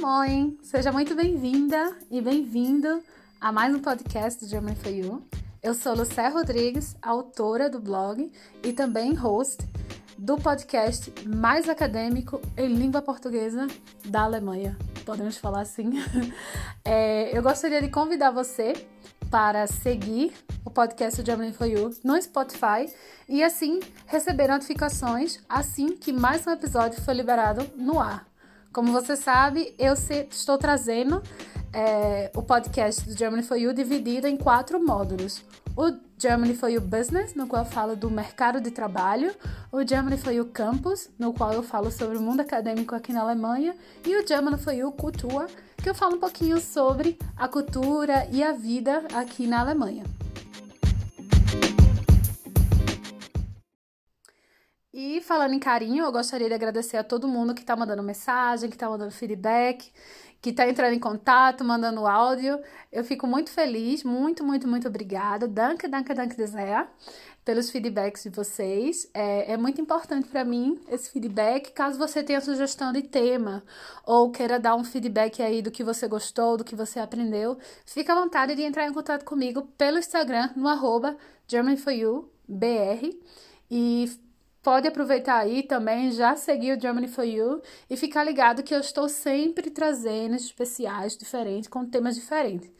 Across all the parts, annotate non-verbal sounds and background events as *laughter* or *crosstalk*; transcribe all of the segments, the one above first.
Moin! Seja muito bem-vinda e bem-vindo a mais um podcast do German for You. Eu sou Lucé Rodrigues, autora do blog e também host do podcast mais acadêmico em língua portuguesa da Alemanha. Podemos falar assim. *laughs* É, eu gostaria de convidar você para seguir o podcast do Germany for You no Spotify e assim receber notificações assim que mais um episódio for liberado no ar. Como você sabe, eu estou trazendo é, o podcast do Germany for You dividido em quatro módulos. O Germany for You Business, no qual eu falo do mercado de trabalho, o Germany for You Campus, no qual eu falo sobre o mundo acadêmico aqui na Alemanha, e o Germany for You Cultura, que eu falo um pouquinho sobre a cultura e a vida aqui na Alemanha. E falando em carinho, eu gostaria de agradecer a todo mundo que está mandando mensagem, que está mandando feedback, que está entrando em contato, mandando áudio. Eu fico muito feliz, muito, muito, muito obrigada. Danke, danke, danke sehr pelos feedbacks de vocês. É, é muito importante para mim esse feedback. Caso você tenha sugestão de tema ou queira dar um feedback aí do que você gostou, do que você aprendeu, fica à vontade de entrar em contato comigo pelo Instagram no arroba e pode aproveitar aí também, já seguir o Germany for You e ficar ligado que eu estou sempre trazendo especiais diferentes, com temas diferentes.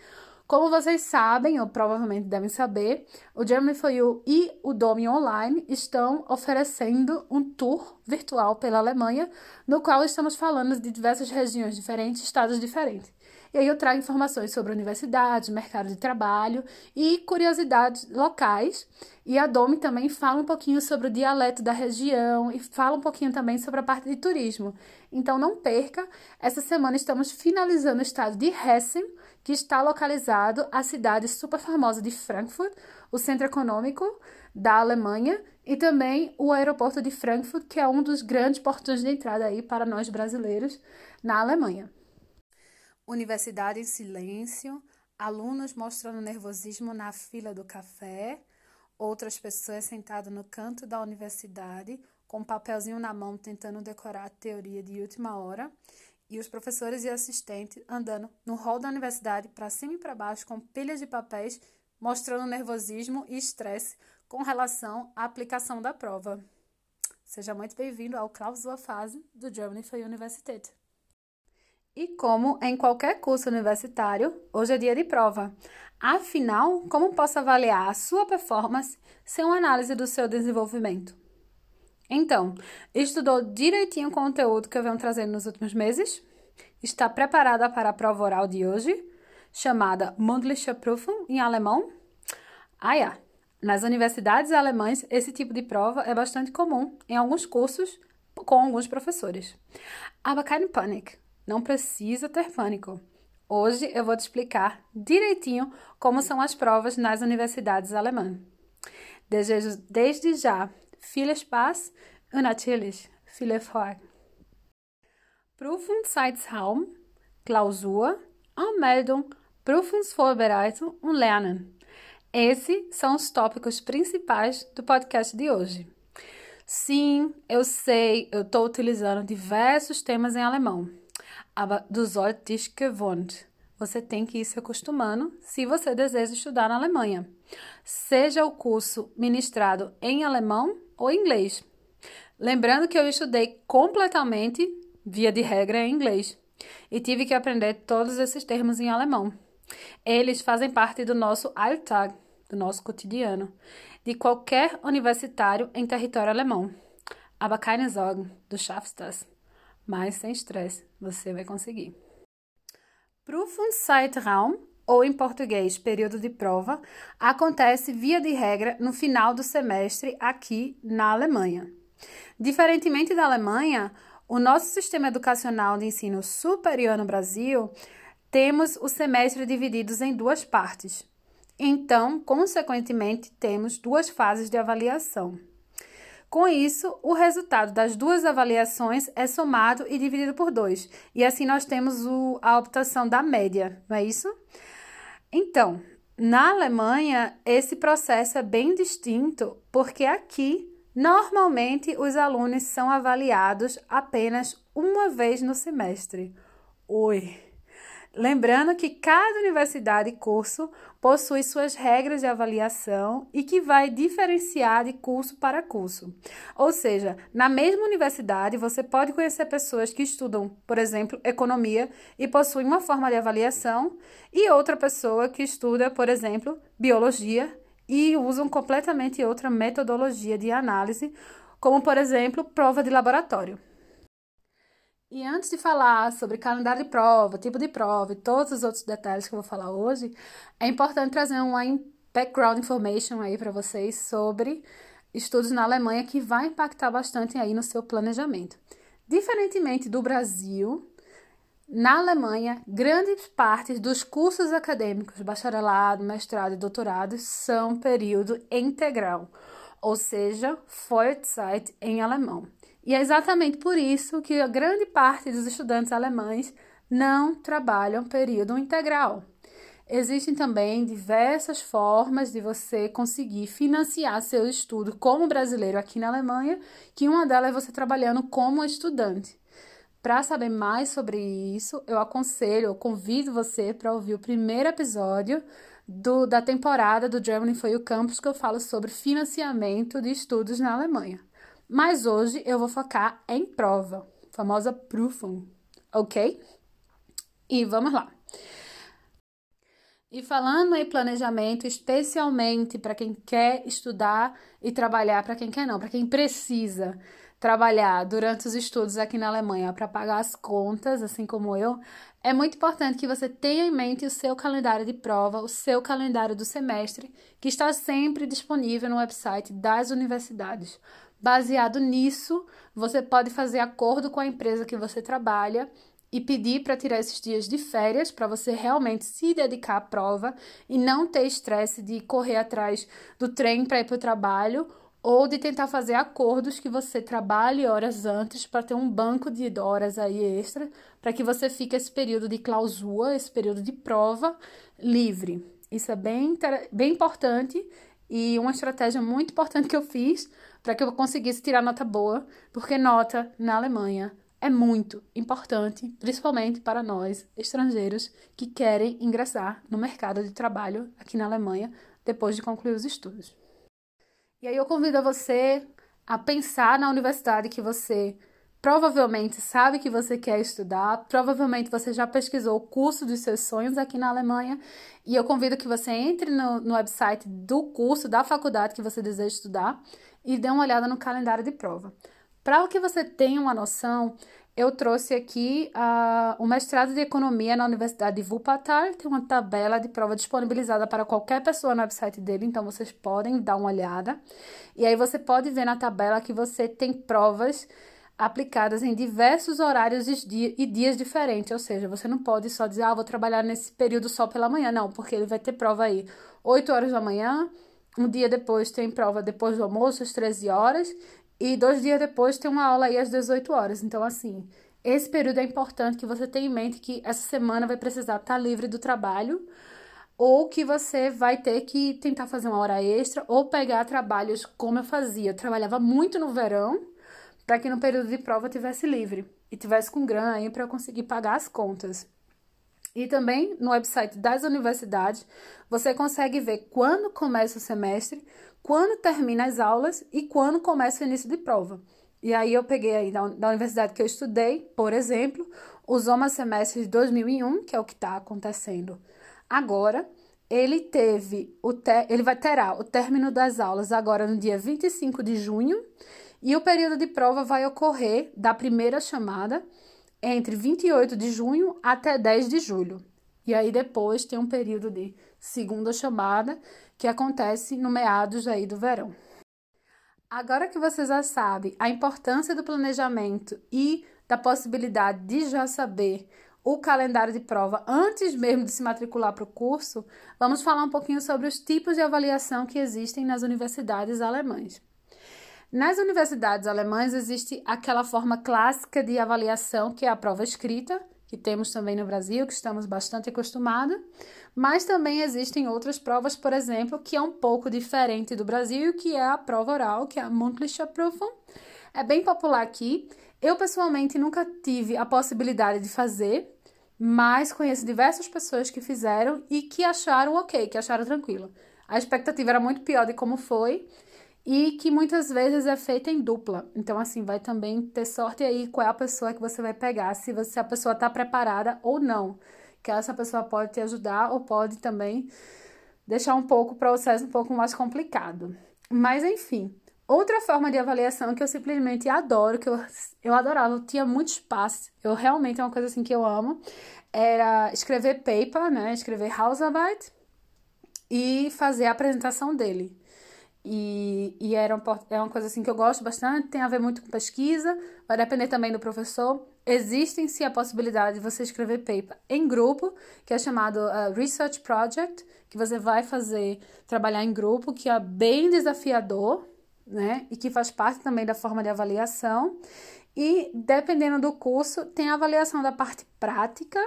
Como vocês sabem, ou provavelmente devem saber, o Germany for You e o Domi Online estão oferecendo um tour virtual pela Alemanha, no qual estamos falando de diversas regiões diferentes, estados diferentes. E aí eu trago informações sobre universidades, mercado de trabalho e curiosidades locais. E a Domi também fala um pouquinho sobre o dialeto da região e fala um pouquinho também sobre a parte de turismo. Então não perca, essa semana estamos finalizando o estado de Hessen, que está localizado a cidade super famosa de Frankfurt, o centro econômico da Alemanha, e também o aeroporto de Frankfurt, que é um dos grandes portões de entrada aí para nós brasileiros na Alemanha. Universidade em silêncio, alunos mostrando nervosismo na fila do café, outras pessoas sentadas no canto da universidade, com um papelzinho na mão tentando decorar a teoria de última hora, e os professores e assistentes andando no hall da universidade para cima e para baixo com pilhas de papéis, mostrando nervosismo e estresse com relação à aplicação da prova. Seja muito bem-vindo ao Klausua Fase do Germany for Universität. E como em qualquer curso universitário, hoje é dia de prova. Afinal, como posso avaliar a sua performance sem uma análise do seu desenvolvimento? Então, estudou direitinho o conteúdo que eu venho trazendo nos últimos meses? Está preparada para a prova oral de hoje, chamada Mundliche Prüfung em alemão? Ah, ja. Nas universidades alemãs, esse tipo de prova é bastante comum em alguns cursos com alguns professores. Aber keine Panik. Não precisa ter pânico. Hoje eu vou te explicar direitinho como são as provas nas universidades alemãs. Desejo desde já viel Spaß und natürlich viel Erfolg. Prüfungszeitraum, Klausur, Anmeldung, Prüfungsvorbereitung und Lernen. Esses são os tópicos principais do podcast de hoje. Sim, eu sei, eu estou utilizando diversos temas em alemão aber du sollst gewohnt. Você tem que ir se acostumando se você deseja estudar na Alemanha. Seja o curso ministrado em alemão ou inglês. Lembrando que eu estudei completamente, via de regra, em inglês. E tive que aprender todos esses termos em alemão. Eles fazem parte do nosso Alltag, do nosso cotidiano, de qualquer universitário em território alemão. Aber keine Sorgen, du schaffst das mas sem estresse, você vai conseguir. Prüfungszeitraum, ou em português, período de prova, acontece via de regra no final do semestre aqui na Alemanha. Diferentemente da Alemanha, o nosso sistema educacional de ensino superior no Brasil, temos o semestre divididos em duas partes. Então, consequentemente, temos duas fases de avaliação. Com isso, o resultado das duas avaliações é somado e dividido por dois. E assim nós temos o, a optação da média, não é isso? Então, na Alemanha, esse processo é bem distinto, porque aqui, normalmente, os alunos são avaliados apenas uma vez no semestre. Oi! Lembrando que cada universidade e curso possui suas regras de avaliação e que vai diferenciar de curso para curso. Ou seja, na mesma universidade você pode conhecer pessoas que estudam, por exemplo, economia e possuem uma forma de avaliação, e outra pessoa que estuda, por exemplo, biologia e usam completamente outra metodologia de análise, como por exemplo, prova de laboratório. E antes de falar sobre calendário de prova, tipo de prova e todos os outros detalhes que eu vou falar hoje, é importante trazer uma background information aí para vocês sobre estudos na Alemanha que vai impactar bastante aí no seu planejamento. Diferentemente do Brasil, na Alemanha, grandes partes dos cursos acadêmicos, bacharelado, mestrado e doutorado, são período integral, ou seja, Vollzeit em alemão. E é exatamente por isso que a grande parte dos estudantes alemães não trabalham período integral. Existem também diversas formas de você conseguir financiar seu estudo como brasileiro aqui na Alemanha, que uma delas é você trabalhando como estudante. Para saber mais sobre isso, eu aconselho, eu convido você para ouvir o primeiro episódio do, da temporada do Germany for You Campus, que eu falo sobre financiamento de estudos na Alemanha. Mas hoje eu vou focar em prova, famosa Prüfung, ok? E vamos lá. E falando em planejamento, especialmente para quem quer estudar e trabalhar, para quem quer não, para quem precisa trabalhar durante os estudos aqui na Alemanha para pagar as contas, assim como eu, é muito importante que você tenha em mente o seu calendário de prova, o seu calendário do semestre, que está sempre disponível no website das universidades. Baseado nisso, você pode fazer acordo com a empresa que você trabalha e pedir para tirar esses dias de férias para você realmente se dedicar à prova e não ter estresse de correr atrás do trem para ir para o trabalho ou de tentar fazer acordos que você trabalhe horas antes para ter um banco de horas aí extra para que você fique esse período de clausura, esse período de prova livre. Isso é bem, bem importante e uma estratégia muito importante que eu fiz para que eu conseguisse tirar nota boa, porque nota na Alemanha é muito importante, principalmente para nós estrangeiros que querem ingressar no mercado de trabalho aqui na Alemanha depois de concluir os estudos. E aí eu convido você a pensar na universidade que você provavelmente sabe que você quer estudar, provavelmente você já pesquisou o curso dos seus sonhos aqui na Alemanha, e eu convido que você entre no, no website do curso, da faculdade que você deseja estudar, e dê uma olhada no calendário de prova. Para que você tenha uma noção, eu trouxe aqui uh, o mestrado de economia na Universidade de Wuppertal, tem uma tabela de prova disponibilizada para qualquer pessoa no website dele, então vocês podem dar uma olhada. E aí você pode ver na tabela que você tem provas aplicadas em diversos horários e dias diferentes, ou seja, você não pode só dizer, ah, vou trabalhar nesse período só pela manhã, não, porque ele vai ter prova aí 8 horas da manhã, um dia depois tem prova depois do almoço, às 13 horas, e dois dias depois tem uma aula aí às 18 horas. Então, assim, esse período é importante que você tenha em mente que essa semana vai precisar estar livre do trabalho, ou que você vai ter que tentar fazer uma hora extra, ou pegar trabalhos como eu fazia. Eu trabalhava muito no verão, para que no período de prova tivesse livre e tivesse com grana aí para eu conseguir pagar as contas. E também no website das universidades você consegue ver quando começa o semestre, quando termina as aulas e quando começa o início de prova. E aí eu peguei aí da, da universidade que eu estudei, por exemplo, o Zoma Semestre de 2001, que é o que está acontecendo agora. Ele teve o te, ele vai terá o término das aulas agora no dia 25 de junho e o período de prova vai ocorrer da primeira chamada entre 28 de junho até 10 de julho. E aí depois tem um período de segunda chamada que acontece no meados aí do verão. Agora que você já sabe a importância do planejamento e da possibilidade de já saber o calendário de prova antes mesmo de se matricular para o curso, vamos falar um pouquinho sobre os tipos de avaliação que existem nas universidades alemãs. Nas universidades alemãs existe aquela forma clássica de avaliação, que é a prova escrita, que temos também no Brasil, que estamos bastante acostumados, mas também existem outras provas, por exemplo, que é um pouco diferente do Brasil, que é a prova oral, que é a Mundliche Prüfung. É bem popular aqui. Eu pessoalmente nunca tive a possibilidade de fazer, mas conheço diversas pessoas que fizeram e que acharam ok, que acharam tranquilo. A expectativa era muito pior de como foi e que muitas vezes é feita em dupla. Então, assim, vai também ter sorte aí qual é a pessoa que você vai pegar, se você a pessoa está preparada ou não. Que essa pessoa pode te ajudar ou pode também deixar um pouco o processo um pouco mais complicado. Mas enfim, outra forma de avaliação que eu simplesmente adoro, que eu, eu adorava, eu tinha muito espaço, eu realmente é uma coisa assim que eu amo, era escrever paper, né, escrever Hausarbeit e fazer a apresentação dele. E, e era um, é uma coisa assim que eu gosto bastante, tem a ver muito com pesquisa, vai depender também do professor. Existe sim a possibilidade de você escrever paper em grupo, que é chamado uh, Research Project, que você vai fazer trabalhar em grupo, que é bem desafiador, né? E que faz parte também da forma de avaliação. E dependendo do curso, tem a avaliação da parte prática,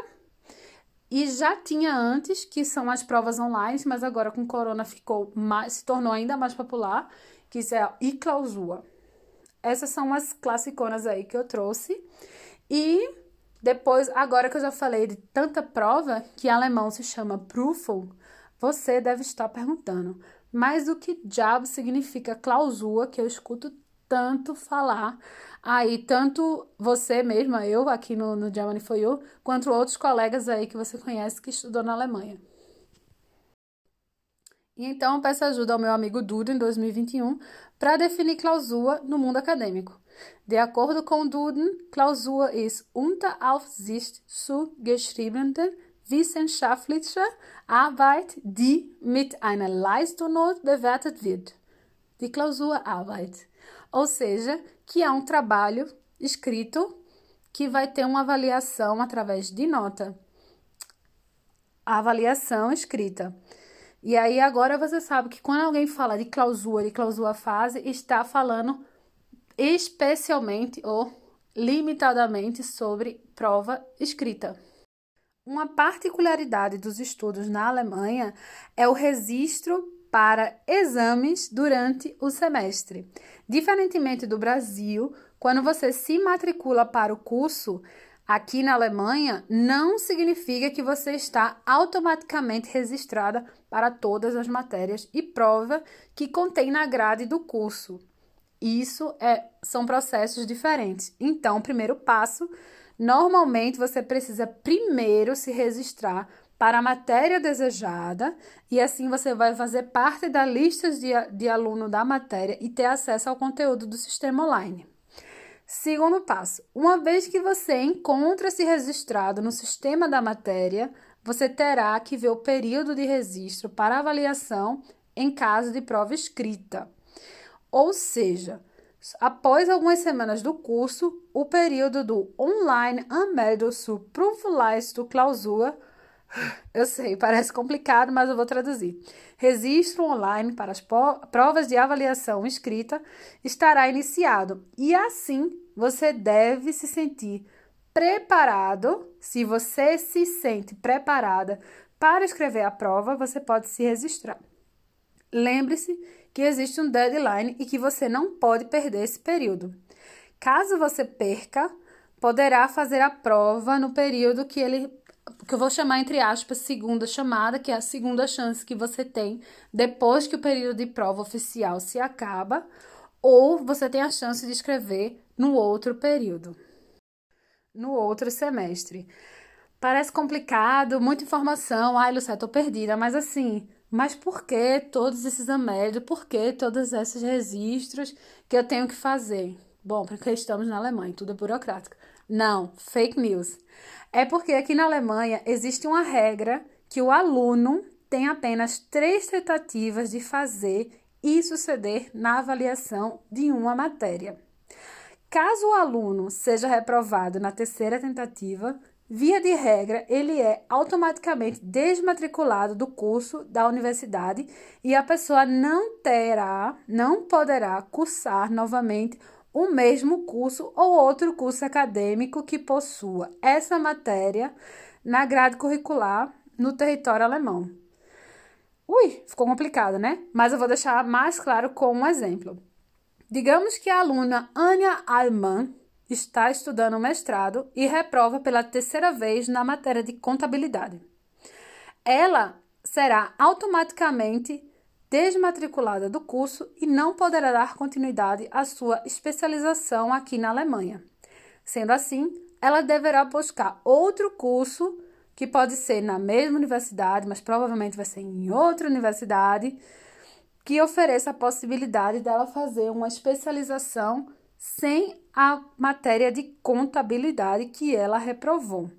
e já tinha antes, que são as provas online, mas agora com corona ficou mais, se tornou ainda mais popular, que é a e-clausura. Essas são as classiconas aí que eu trouxe. E depois, agora que eu já falei de tanta prova, que em alemão se chama Prüfung, você deve estar perguntando, mas o que diabo significa clausura que eu escuto tanto falar aí, tanto você mesma, eu aqui no, no Germany for You, quanto outros colegas aí que você conhece que estudou na Alemanha. E então peço ajuda ao meu amigo Duden em 2021 para definir clausura no mundo acadêmico. De acordo com Duden, Klausur ist unter Aufsicht zu geschriebene wissenschaftliche Arbeit, die mit einer Leistungsnot bewertet wird. Die Klausurarbeit ou seja, que é um trabalho escrito que vai ter uma avaliação através de nota. A avaliação escrita. E aí agora você sabe que quando alguém fala de clausura e clausura fase, está falando especialmente ou limitadamente sobre prova escrita. Uma particularidade dos estudos na Alemanha é o registro para exames durante o semestre. Diferentemente do Brasil, quando você se matricula para o curso aqui na Alemanha, não significa que você está automaticamente registrada para todas as matérias e prova que contém na grade do curso. Isso é, são processos diferentes. Então, o primeiro passo, normalmente você precisa primeiro se registrar para a matéria desejada e assim você vai fazer parte da lista de, de aluno da matéria e ter acesso ao conteúdo do sistema online. Segundo passo: uma vez que você encontra-se registrado no sistema da matéria, você terá que ver o período de registro para avaliação em caso de prova escrita. Ou seja, após algumas semanas do curso, o período do Online Anmeldung zur Klausur eu sei, parece complicado, mas eu vou traduzir. Registro online para as provas de avaliação escrita estará iniciado e assim você deve se sentir preparado. Se você se sente preparada para escrever a prova, você pode se registrar. Lembre-se que existe um deadline e que você não pode perder esse período. Caso você perca, poderá fazer a prova no período que ele que eu vou chamar entre aspas segunda chamada, que é a segunda chance que você tem depois que o período de prova oficial se acaba, ou você tem a chance de escrever no outro período, no outro semestre. Parece complicado, muita informação. Ai, Lucé, tô perdida, mas assim, mas por que todos esses amédios? Por que todos esses registros que eu tenho que fazer? Bom, porque estamos na Alemanha, tudo é burocrático. Não, fake news. É porque aqui na Alemanha existe uma regra que o aluno tem apenas três tentativas de fazer e suceder na avaliação de uma matéria. Caso o aluno seja reprovado na terceira tentativa, via de regra, ele é automaticamente desmatriculado do curso da universidade e a pessoa não terá, não poderá cursar novamente o mesmo curso ou outro curso acadêmico que possua essa matéria na grade curricular no território alemão. Ui, ficou complicado, né? Mas eu vou deixar mais claro com um exemplo. Digamos que a aluna Anya Alman está estudando mestrado e reprova pela terceira vez na matéria de contabilidade. Ela será automaticamente desmatriculada do curso e não poderá dar continuidade à sua especialização aqui na Alemanha. Sendo assim, ela deverá buscar outro curso que pode ser na mesma universidade, mas provavelmente vai ser em outra universidade, que ofereça a possibilidade dela fazer uma especialização sem a matéria de contabilidade que ela reprovou.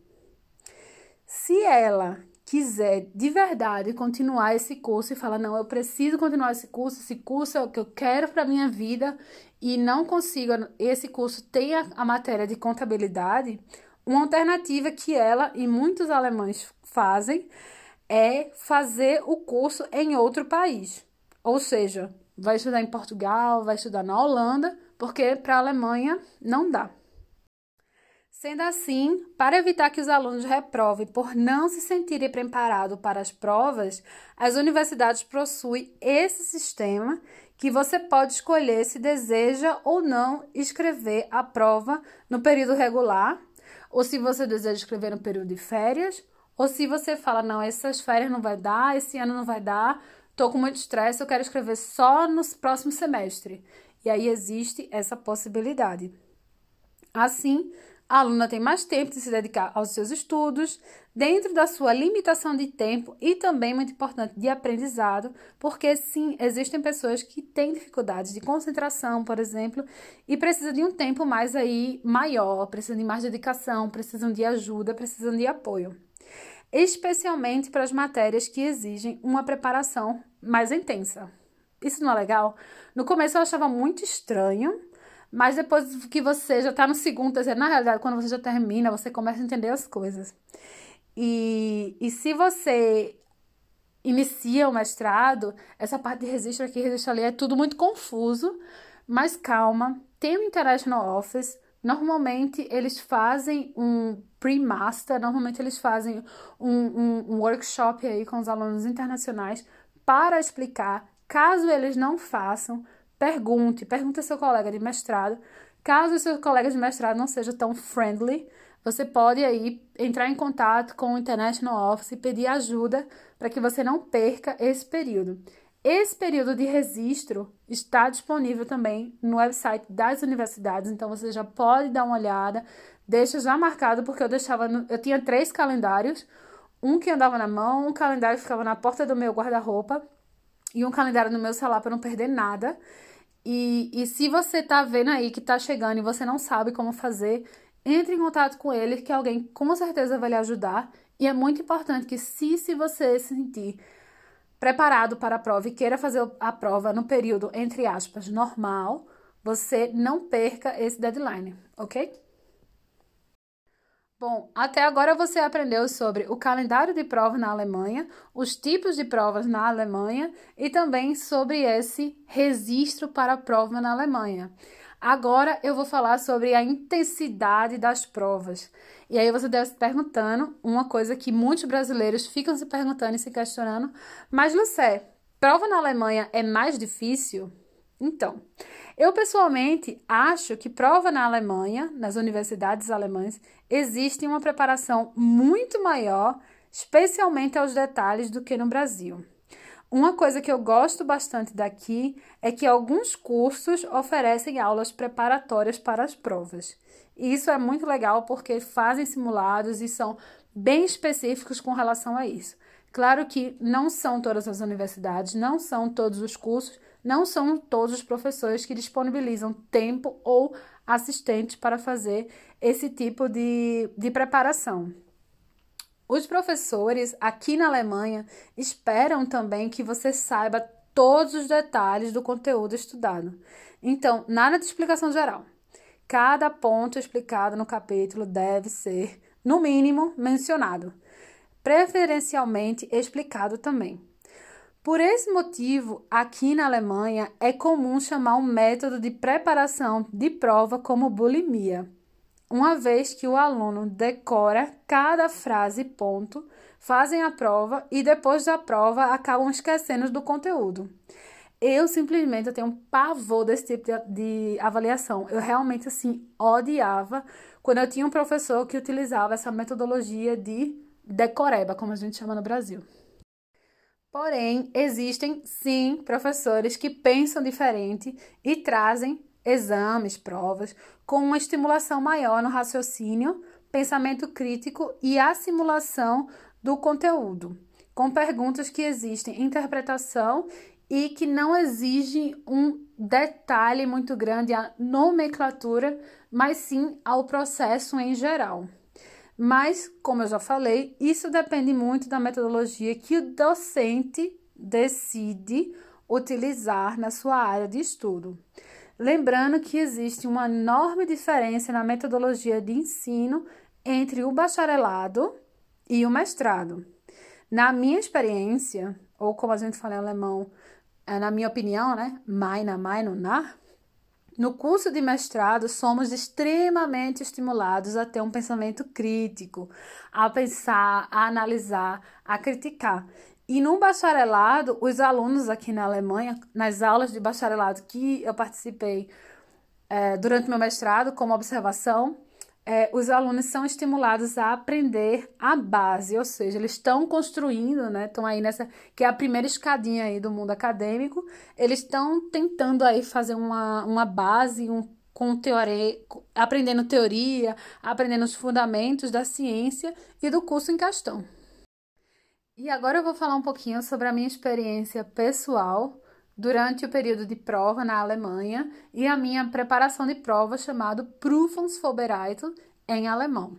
Se ela quiser de verdade continuar esse curso e falar não, eu preciso continuar esse curso, esse curso é o que eu quero para minha vida e não consigo, esse curso tem a, a matéria de contabilidade, uma alternativa que ela e muitos alemães fazem é fazer o curso em outro país. Ou seja, vai estudar em Portugal, vai estudar na Holanda, porque para a Alemanha não dá. Sendo assim, para evitar que os alunos reprovem por não se sentirem preparados para as provas, as universidades possuem esse sistema que você pode escolher se deseja ou não escrever a prova no período regular ou se você deseja escrever no período de férias, ou se você fala, não, essas férias não vai dar, esse ano não vai dar, tô com muito estresse, eu quero escrever só no próximo semestre. E aí existe essa possibilidade. Assim, a aluna tem mais tempo de se dedicar aos seus estudos, dentro da sua limitação de tempo e também, muito importante, de aprendizado, porque sim, existem pessoas que têm dificuldades de concentração, por exemplo, e precisam de um tempo mais aí maior, precisam de mais dedicação, precisam de ajuda, precisam de apoio. Especialmente para as matérias que exigem uma preparação mais intensa. Isso não é legal? No começo eu achava muito estranho, mas depois que você já está no segundo, terceiro, na realidade, quando você já termina, você começa a entender as coisas. E, e se você inicia o mestrado, essa parte de registro aqui, registro ali, é tudo muito confuso, mas calma, tem o International Office, normalmente eles fazem um pre-master, normalmente eles fazem um, um, um workshop aí com os alunos internacionais para explicar, caso eles não façam, Pergunte, pergunte ao seu colega de mestrado. Caso o seu colega de mestrado não seja tão friendly, você pode aí entrar em contato com o International Office e pedir ajuda para que você não perca esse período. Esse período de registro está disponível também no website das universidades, então você já pode dar uma olhada. Deixa já marcado porque eu deixava, no, eu tinha três calendários, um que andava na mão, um calendário que ficava na porta do meu guarda-roupa e um calendário no meu celular para não perder nada. E, e se você tá vendo aí que tá chegando e você não sabe como fazer, entre em contato com ele, que alguém com certeza vai lhe ajudar. E é muito importante que, se, se você se sentir preparado para a prova e queira fazer a prova no período, entre aspas, normal, você não perca esse deadline, ok? Bom, até agora você aprendeu sobre o calendário de prova na Alemanha, os tipos de provas na Alemanha e também sobre esse registro para a prova na Alemanha. Agora eu vou falar sobre a intensidade das provas. E aí você deve se perguntando uma coisa que muitos brasileiros ficam se perguntando e se questionando, mas Lucé, prova na Alemanha é mais difícil? Então, eu pessoalmente acho que prova na Alemanha, nas universidades alemãs, existe uma preparação muito maior, especialmente aos detalhes, do que no Brasil. Uma coisa que eu gosto bastante daqui é que alguns cursos oferecem aulas preparatórias para as provas. E isso é muito legal porque fazem simulados e são bem específicos com relação a isso. Claro que não são todas as universidades, não são todos os cursos, não são todos os professores que disponibilizam tempo ou assistentes para fazer esse tipo de, de preparação. Os professores aqui na Alemanha esperam também que você saiba todos os detalhes do conteúdo estudado. Então, nada de explicação geral. Cada ponto explicado no capítulo deve ser, no mínimo, mencionado, preferencialmente explicado também. Por esse motivo, aqui na Alemanha é comum chamar um método de preparação de prova como bulimia, uma vez que o aluno decora cada frase e ponto, fazem a prova e depois da prova acabam esquecendo do conteúdo. eu simplesmente eu tenho pavor desse tipo de, de avaliação. Eu realmente, assim, odiava quando eu tinha um professor que utilizava essa metodologia de decoreba, como a gente chama no Brasil. Porém, existem sim professores que pensam diferente e trazem exames, provas, com uma estimulação maior no raciocínio, pensamento crítico e a simulação do conteúdo, com perguntas que existem interpretação e que não exigem um detalhe muito grande à nomenclatura, mas sim ao processo em geral. Mas, como eu já falei, isso depende muito da metodologia que o docente decide utilizar na sua área de estudo. Lembrando que existe uma enorme diferença na metodologia de ensino entre o bacharelado e o mestrado. Na minha experiência, ou como a gente fala em alemão, é, na minha opinião, né, meine Meinung nach, no curso de mestrado, somos extremamente estimulados a ter um pensamento crítico, a pensar, a analisar, a criticar. E no bacharelado, os alunos aqui na Alemanha, nas aulas de bacharelado que eu participei é, durante meu mestrado, como observação, é, os alunos são estimulados a aprender a base, ou seja, eles estão construindo, né? Estão aí nessa, que é a primeira escadinha aí do mundo acadêmico, eles estão tentando aí fazer uma, uma base, um, com teoria, aprendendo teoria, aprendendo os fundamentos da ciência e do curso em questão. E agora eu vou falar um pouquinho sobre a minha experiência pessoal durante o período de prova na Alemanha e a minha preparação de prova chamado Prüfungsvorbereitung em alemão.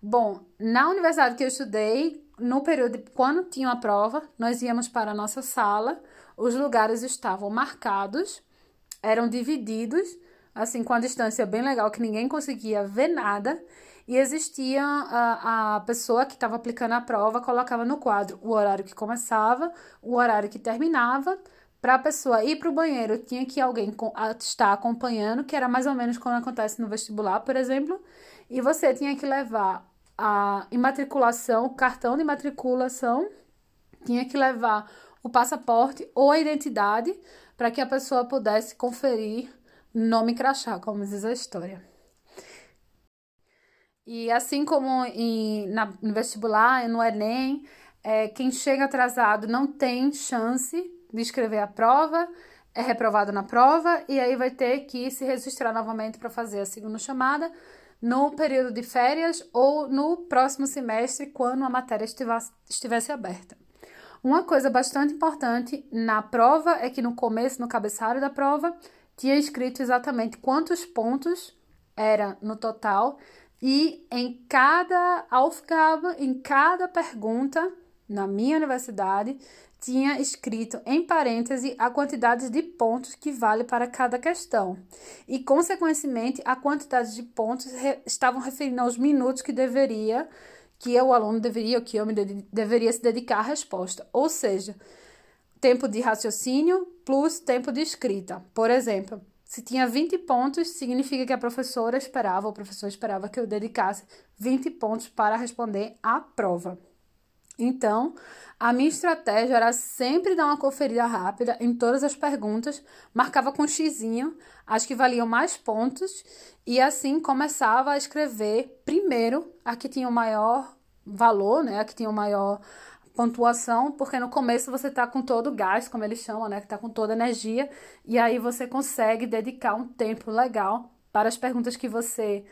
Bom, na universidade que eu estudei, no período de, quando tinha a prova, nós íamos para a nossa sala, os lugares estavam marcados, eram divididos, assim com a distância bem legal que ninguém conseguia ver nada, e existia a, a pessoa que estava aplicando a prova colocava no quadro o horário que começava, o horário que terminava para a pessoa ir para o banheiro, tinha que alguém estar acompanhando, que era mais ou menos quando acontece no vestibular, por exemplo, e você tinha que levar a imatriculação, o cartão de matriculação, tinha que levar o passaporte ou a identidade para que a pessoa pudesse conferir nome crachá, como diz a história. E assim como em, na, no vestibular, no Enem, é, quem chega atrasado não tem chance de escrever a prova, é reprovado na prova e aí vai ter que se registrar novamente para fazer a segunda chamada no período de férias ou no próximo semestre, quando a matéria estivesse, estivesse aberta. Uma coisa bastante importante na prova é que no começo, no cabeçalho da prova, tinha escrito exatamente quantos pontos era no total e em cada Aufgabe, em cada pergunta, na minha universidade, tinha escrito em parêntese a quantidade de pontos que vale para cada questão. E, consequentemente, a quantidade de pontos re estavam referindo aos minutos que deveria, que o aluno deveria, ou que eu me de deveria se dedicar à resposta. Ou seja, tempo de raciocínio plus tempo de escrita. Por exemplo, se tinha 20 pontos, significa que a professora esperava, ou o professor esperava que eu dedicasse 20 pontos para responder à prova. Então, a minha estratégia era sempre dar uma conferida rápida em todas as perguntas, marcava com um xizinho as que valiam mais pontos e assim começava a escrever primeiro a que tinha o maior valor, né, a que tinha o maior pontuação, porque no começo você está com todo o gás, como eles chamam, né, que está com toda a energia, e aí você consegue dedicar um tempo legal para as perguntas que você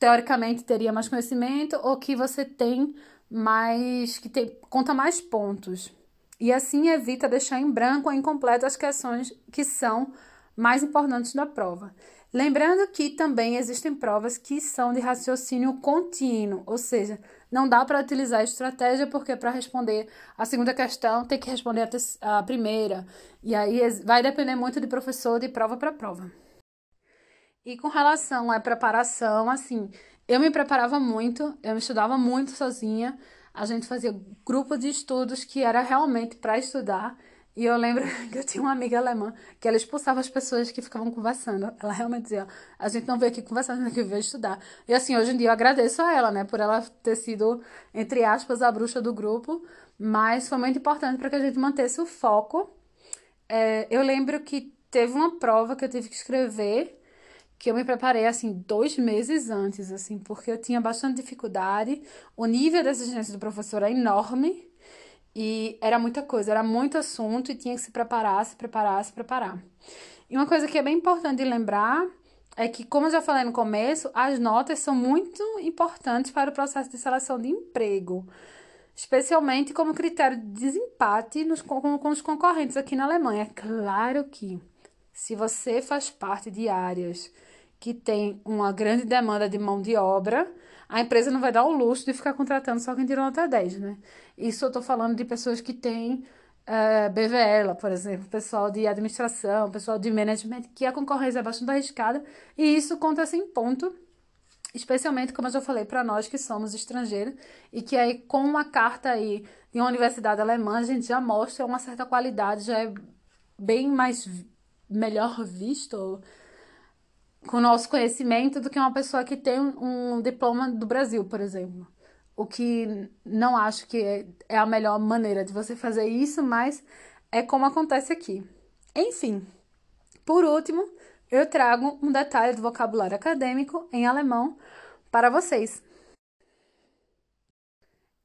teoricamente teria mais conhecimento ou que você tem mais que tem, conta mais pontos. E assim evita deixar em branco ou incompleto as questões que são mais importantes da prova. Lembrando que também existem provas que são de raciocínio contínuo, ou seja, não dá para utilizar a estratégia porque para responder a segunda questão tem que responder a, a primeira. E aí vai depender muito de professor de prova para prova. E com relação à preparação, assim, eu me preparava muito, eu estudava muito sozinha. A gente fazia grupo de estudos que era realmente para estudar. E eu lembro *laughs* que eu tinha uma amiga alemã que ela expulsava as pessoas que ficavam conversando. Ela realmente dizia: a gente não veio aqui conversar, a gente veio estudar. E assim, hoje em dia eu agradeço a ela, né, por ela ter sido, entre aspas, a bruxa do grupo. Mas foi muito importante para que a gente mantesse o foco é, eu lembro que teve uma prova que eu tive que escrever que eu me preparei assim dois meses antes, assim, porque eu tinha bastante dificuldade. O nível da exigência do professor é enorme e era muita coisa, era muito assunto e tinha que se preparar, se preparar, se preparar. E uma coisa que é bem importante lembrar é que, como eu já falei no começo, as notas são muito importantes para o processo de seleção de emprego, especialmente como critério de desempate nos, com, com os concorrentes aqui na Alemanha. É claro que se você faz parte de áreas que tem uma grande demanda de mão de obra, a empresa não vai dar o luxo de ficar contratando só quem tirou nota 10, né? Isso eu estou falando de pessoas que têm uh, eh, BVL, por exemplo, pessoal de administração, pessoal de management, que a concorrência é bastante arriscada, e isso conta-se em ponto, especialmente, como eu já falei, para nós que somos estrangeiros, e que aí com uma carta aí de uma universidade alemã, a gente já mostra uma certa qualidade, já é bem mais melhor visto, com o nosso conhecimento do que uma pessoa que tem um diploma do Brasil, por exemplo. O que não acho que é, a melhor maneira de você fazer isso, mas é como acontece aqui. Enfim, por último, eu trago um detalhe do vocabulário acadêmico em alemão para vocês.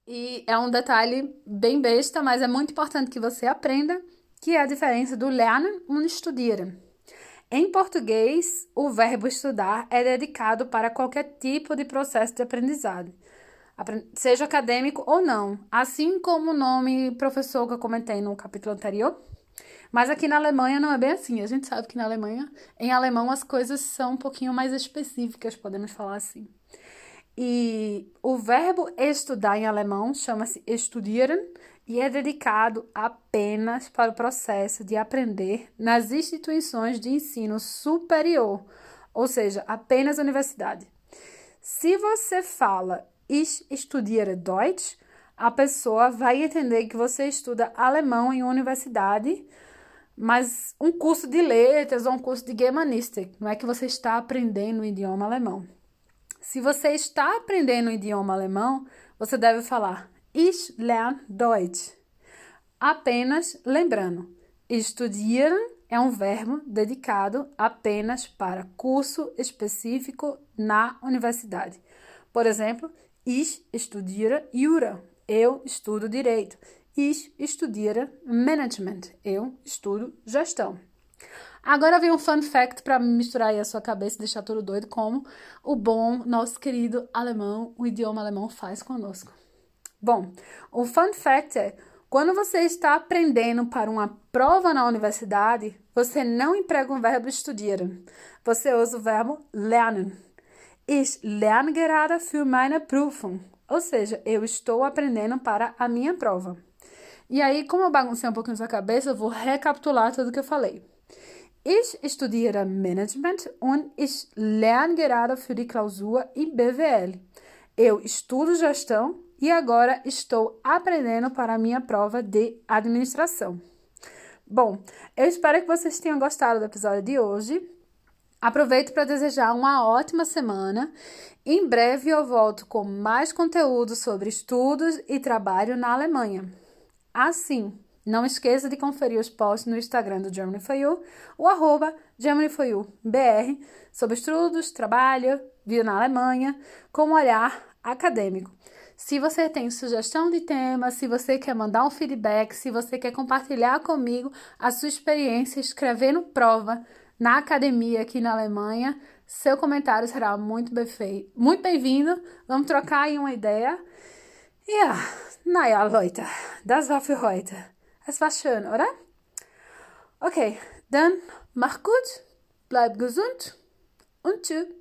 E é um detalhe bem besta, mas é muito importante que você aprenda, que é a diferença do lernen und studieren. Em português, o verbo estudar é dedicado para qualquer tipo de processo de aprendizagem, seja acadêmico ou não, assim como o nome professor que eu comentei no capítulo anterior. Mas aqui na Alemanha não é bem assim. A gente sabe que na Alemanha, em alemão, as coisas são um pouquinho mais específicas, podemos falar assim. E o verbo estudar em alemão chama-se studieren e é dedicado apenas para o processo de aprender nas instituições de ensino superior, ou seja, apenas universidade. Se você fala Ich studiere Deutsch, a pessoa vai entender que você estuda alemão em universidade, mas um curso de letras ou um curso de Germanistik, não é que você está aprendendo o idioma alemão. Se você está aprendendo o idioma alemão, você deve falar Ich lerne Deutsch. Apenas lembrando, studieren é um verbo dedicado apenas para curso específico na universidade. Por exemplo, ich studiere Jura. Eu estudo direito. Ich studiere Management. Eu estudo gestão. Agora vem um fun fact para misturar aí a sua cabeça e deixar tudo doido, como o bom, nosso querido alemão, o idioma alemão faz conosco. Bom, o fun fact é: quando você está aprendendo para uma prova na universidade, você não emprega o verbo studieren. Você usa o verbo lernen. Ich lerne gerade für meine Prüfung. Ou seja, eu estou aprendendo para a minha prova. E aí, como eu baguncei um pouquinho sua cabeça, eu vou recapitular tudo que eu falei. Ich studiere Management und ich lerne gerade für die Klausur im BWL. Eu estudo gestão e agora estou aprendendo para a minha prova de administração. Bom, eu espero que vocês tenham gostado do episódio de hoje. Aproveito para desejar uma ótima semana. Em breve eu volto com mais conteúdo sobre estudos e trabalho na Alemanha. Assim, não esqueça de conferir os posts no Instagram do Germany for You, o arroba Germany for You BR, sobre estudos, trabalho, vida na Alemanha, com um olhar acadêmico. Se você tem sugestão de tema, se você quer mandar um feedback, se você quer compartilhar comigo a sua experiência escrevendo prova na academia aqui na Alemanha, seu comentário será muito bem muito bem-vindo. Vamos trocar aí uma ideia. Ja, naja, Leute, das war für heute. Es war schön, oder? Okay, dann mach gut, bleib gesund und tschüss.